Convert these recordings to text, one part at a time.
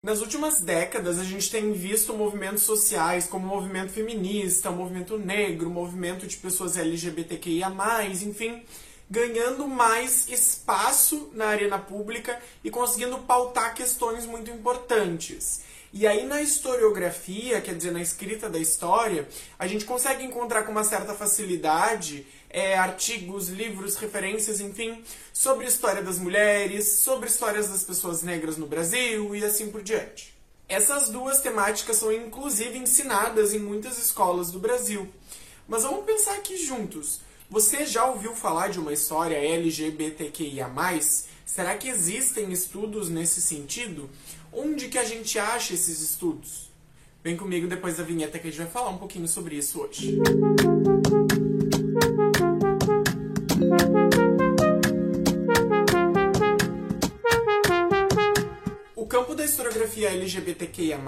Nas últimas décadas, a gente tem visto movimentos sociais como o movimento feminista, o movimento negro, o movimento de pessoas LGBTQIA, enfim, ganhando mais espaço na arena pública e conseguindo pautar questões muito importantes. E aí na historiografia, quer dizer, na escrita da história, a gente consegue encontrar com uma certa facilidade é, artigos, livros, referências, enfim, sobre a história das mulheres, sobre histórias das pessoas negras no Brasil e assim por diante. Essas duas temáticas são inclusive ensinadas em muitas escolas do Brasil. Mas vamos pensar aqui juntos. Você já ouviu falar de uma história LGBTQIA+, Será que existem estudos nesse sentido? Onde que a gente acha esses estudos? Vem comigo depois da vinheta que a gente vai falar um pouquinho sobre isso hoje. O campo da historiografia LGBTQIA+,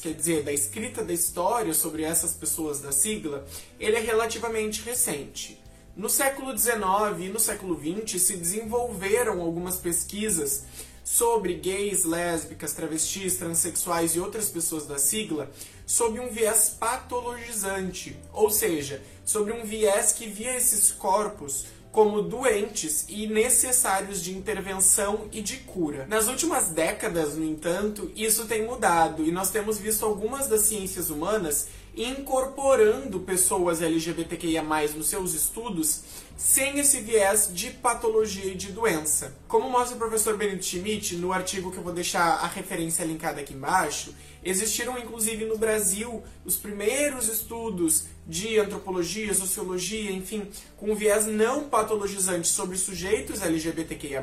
quer dizer, da escrita da história sobre essas pessoas da sigla, ele é relativamente recente. No século XIX e no século XX se desenvolveram algumas pesquisas sobre gays, lésbicas, travestis, transexuais e outras pessoas da sigla sob um viés patologizante, ou seja, sobre um viés que via esses corpos como doentes e necessários de intervenção e de cura. Nas últimas décadas, no entanto, isso tem mudado e nós temos visto algumas das ciências humanas incorporando pessoas LGBTQIA+, nos seus estudos, sem esse viés de patologia e de doença. Como mostra o professor Benito Schmidt, no artigo que eu vou deixar a referência linkada aqui embaixo, existiram inclusive no Brasil os primeiros estudos de antropologia, sociologia, enfim, com viés não patologizante sobre sujeitos LGBTQIA+,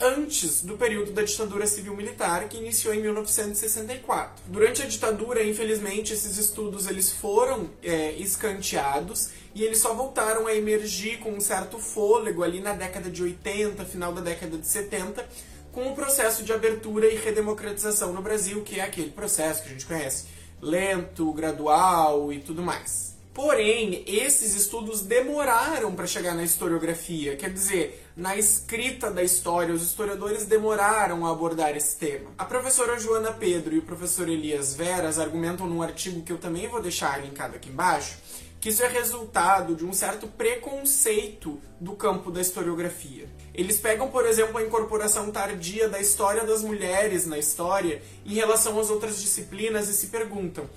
antes do período da ditadura civil-militar, que iniciou em 1964. Durante a ditadura, infelizmente, esses estudos eles foram é, escanteados e eles só voltaram a emergir com um certo fôlego ali na década de 80, final da década de 70, com o processo de abertura e redemocratização no Brasil, que é aquele processo que a gente conhece, lento, gradual e tudo mais. Porém, esses estudos demoraram para chegar na historiografia, quer dizer, na escrita da história, os historiadores demoraram a abordar esse tema. A professora Joana Pedro e o professor Elias Veras argumentam num artigo que eu também vou deixar linkado aqui embaixo, que isso é resultado de um certo preconceito do campo da historiografia. Eles pegam, por exemplo, a incorporação tardia da história das mulheres na história em relação às outras disciplinas e se perguntam: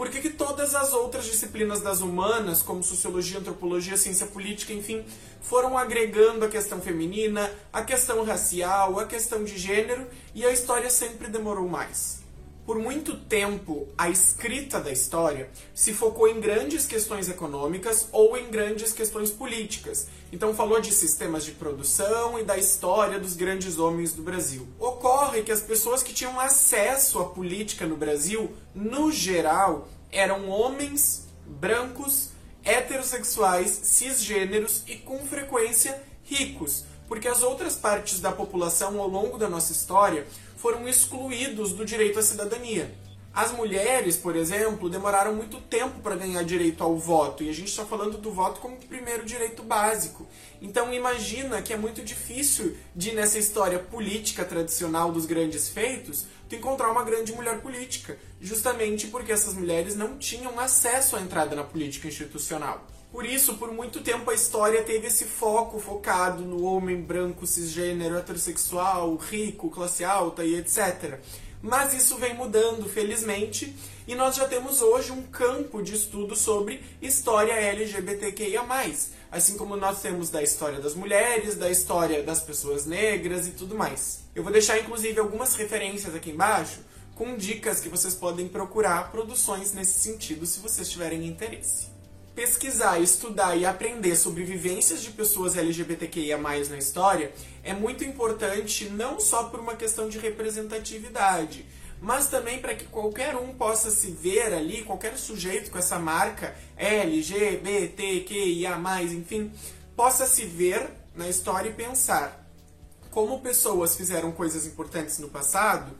por que, que todas as outras disciplinas das humanas, como sociologia, antropologia, ciência política, enfim, foram agregando a questão feminina, a questão racial, a questão de gênero e a história sempre demorou mais? Por muito tempo, a escrita da história se focou em grandes questões econômicas ou em grandes questões políticas. Então, falou de sistemas de produção e da história dos grandes homens do Brasil. Ocorre que as pessoas que tinham acesso à política no Brasil, no geral, eram homens brancos, heterossexuais, cisgêneros e, com frequência, ricos, porque as outras partes da população ao longo da nossa história foram excluídos do direito à cidadania. As mulheres, por exemplo, demoraram muito tempo para ganhar direito ao voto, e a gente está falando do voto como primeiro direito básico. Então imagina que é muito difícil de nessa história política tradicional dos grandes feitos, tu encontrar uma grande mulher política, justamente porque essas mulheres não tinham acesso à entrada na política institucional. Por isso, por muito tempo, a história teve esse foco focado no homem branco, cisgênero, heterossexual, rico, classe alta e etc. Mas isso vem mudando, felizmente, e nós já temos hoje um campo de estudo sobre história LGBTQIA+, assim como nós temos da história das mulheres, da história das pessoas negras e tudo mais. Eu vou deixar, inclusive, algumas referências aqui embaixo com dicas que vocês podem procurar produções nesse sentido se vocês tiverem interesse pesquisar, estudar e aprender sobre vivências de pessoas LGBTQIA+, na história é muito importante não só por uma questão de representatividade, mas também para que qualquer um possa se ver ali, qualquer sujeito com essa marca LGBTQIA+, enfim, possa se ver na história e pensar. Como pessoas fizeram coisas importantes no passado,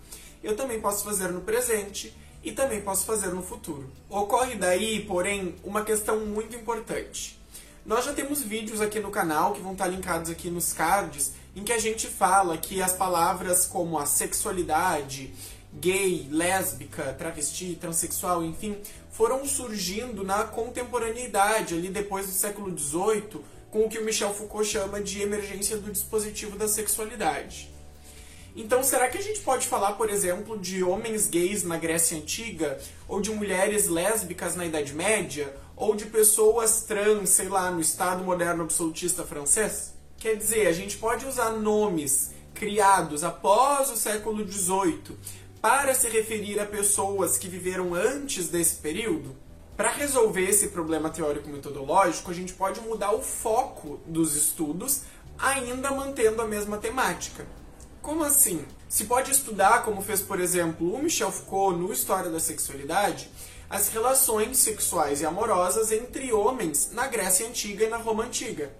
eu também posso fazer no presente e também posso fazer no futuro. Ocorre daí, porém, uma questão muito importante. Nós já temos vídeos aqui no canal que vão estar linkados aqui nos cards em que a gente fala que as palavras como a sexualidade gay, lésbica, travesti, transexual, enfim, foram surgindo na contemporaneidade, ali depois do século XVIII, com o que o Michel Foucault chama de emergência do dispositivo da sexualidade. Então, será que a gente pode falar, por exemplo, de homens gays na Grécia Antiga, ou de mulheres lésbicas na Idade Média, ou de pessoas trans, sei lá, no Estado moderno absolutista francês? Quer dizer, a gente pode usar nomes criados após o século XVIII para se referir a pessoas que viveram antes desse período? Para resolver esse problema teórico-metodológico, a gente pode mudar o foco dos estudos, ainda mantendo a mesma temática. Como assim? Se pode estudar, como fez, por exemplo, o Michel Foucault no História da Sexualidade, as relações sexuais e amorosas entre homens na Grécia Antiga e na Roma Antiga.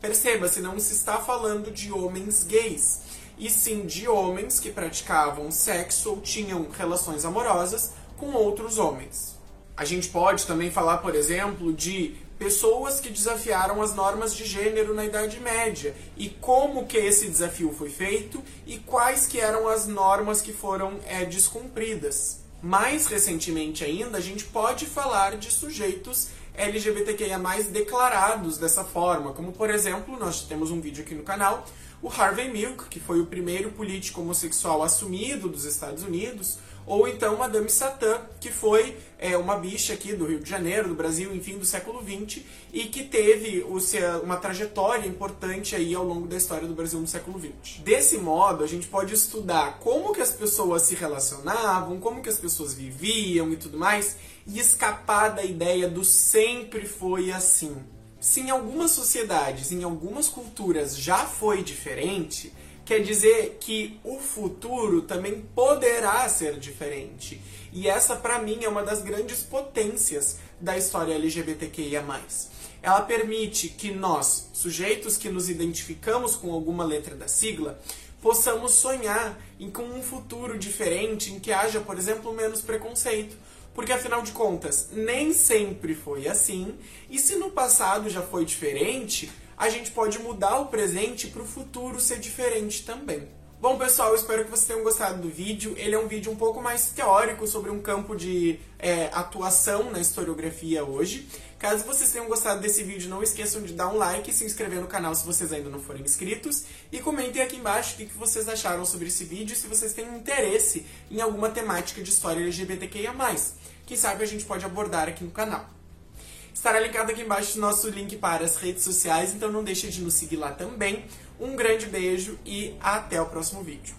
Perceba-se, não se está falando de homens gays, e sim de homens que praticavam sexo ou tinham relações amorosas com outros homens. A gente pode também falar, por exemplo, de pessoas que desafiaram as normas de gênero na Idade Média e como que esse desafio foi feito e quais que eram as normas que foram é, descumpridas. Mais recentemente ainda, a gente pode falar de sujeitos LGBTQIA+, declarados dessa forma, como por exemplo, nós temos um vídeo aqui no canal, o Harvey Milk, que foi o primeiro político homossexual assumido dos Estados Unidos, ou então Madame Satã, que foi é, uma bicha aqui do Rio de Janeiro, do Brasil, enfim, do século XX, e que teve uma trajetória importante aí ao longo da história do Brasil no século XX. Desse modo, a gente pode estudar como que as pessoas se relacionavam, como que as pessoas viviam e tudo mais, e escapar da ideia do sempre foi assim. Se em algumas sociedades, em algumas culturas já foi diferente, quer dizer que o futuro também poderá ser diferente. E essa, para mim, é uma das grandes potências da história LGBTQIA. Ela permite que nós, sujeitos que nos identificamos com alguma letra da sigla, possamos sonhar em com um futuro diferente, em que haja, por exemplo, menos preconceito. Porque afinal de contas, nem sempre foi assim, e se no passado já foi diferente, a gente pode mudar o presente para o futuro ser diferente também. Bom, pessoal, espero que vocês tenham gostado do vídeo. Ele é um vídeo um pouco mais teórico sobre um campo de é, atuação na historiografia hoje. Caso vocês tenham gostado desse vídeo, não esqueçam de dar um like e se inscrever no canal se vocês ainda não forem inscritos. E comentem aqui embaixo o que vocês acharam sobre esse vídeo e se vocês têm interesse em alguma temática de história LGBTQIA+. Quem sabe a gente pode abordar aqui no canal. Estará linkado aqui embaixo o nosso link para as redes sociais, então não deixe de nos seguir lá também. Um grande beijo e até o próximo vídeo.